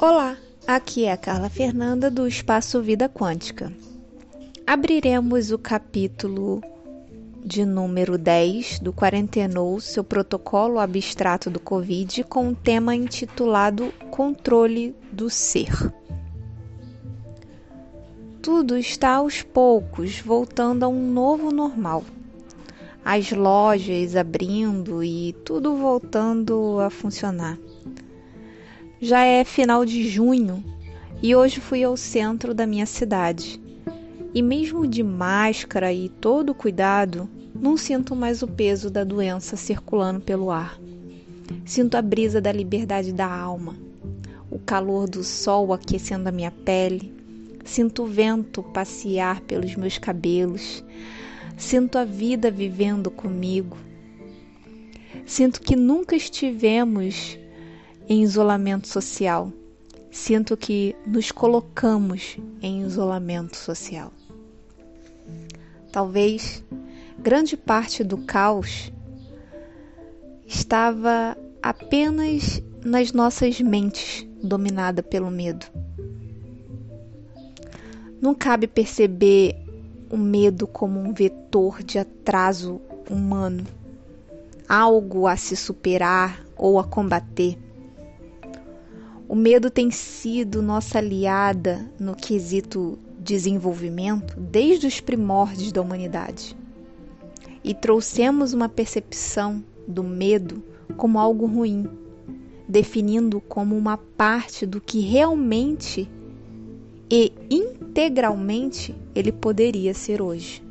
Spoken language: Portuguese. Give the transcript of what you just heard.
Olá, aqui é a Carla Fernanda do Espaço Vida Quântica. Abriremos o capítulo de número 10 do Quarentenou, seu protocolo abstrato do Covid, com o um tema intitulado Controle do Ser. Tudo está aos poucos voltando a um novo normal. As lojas abrindo e tudo voltando a funcionar. Já é final de junho e hoje fui ao centro da minha cidade. E mesmo de máscara e todo cuidado, não sinto mais o peso da doença circulando pelo ar. Sinto a brisa da liberdade da alma, o calor do sol aquecendo a minha pele. Sinto o vento passear pelos meus cabelos. Sinto a vida vivendo comigo. Sinto que nunca estivemos em isolamento social. Sinto que nos colocamos em isolamento social. Talvez grande parte do caos estava apenas nas nossas mentes, dominada pelo medo. Não cabe perceber o medo como um vetor de atraso humano, algo a se superar ou a combater. O medo tem sido nossa aliada no quesito desenvolvimento desde os primórdios da humanidade. E trouxemos uma percepção do medo como algo ruim, definindo como uma parte do que realmente e integralmente ele poderia ser hoje.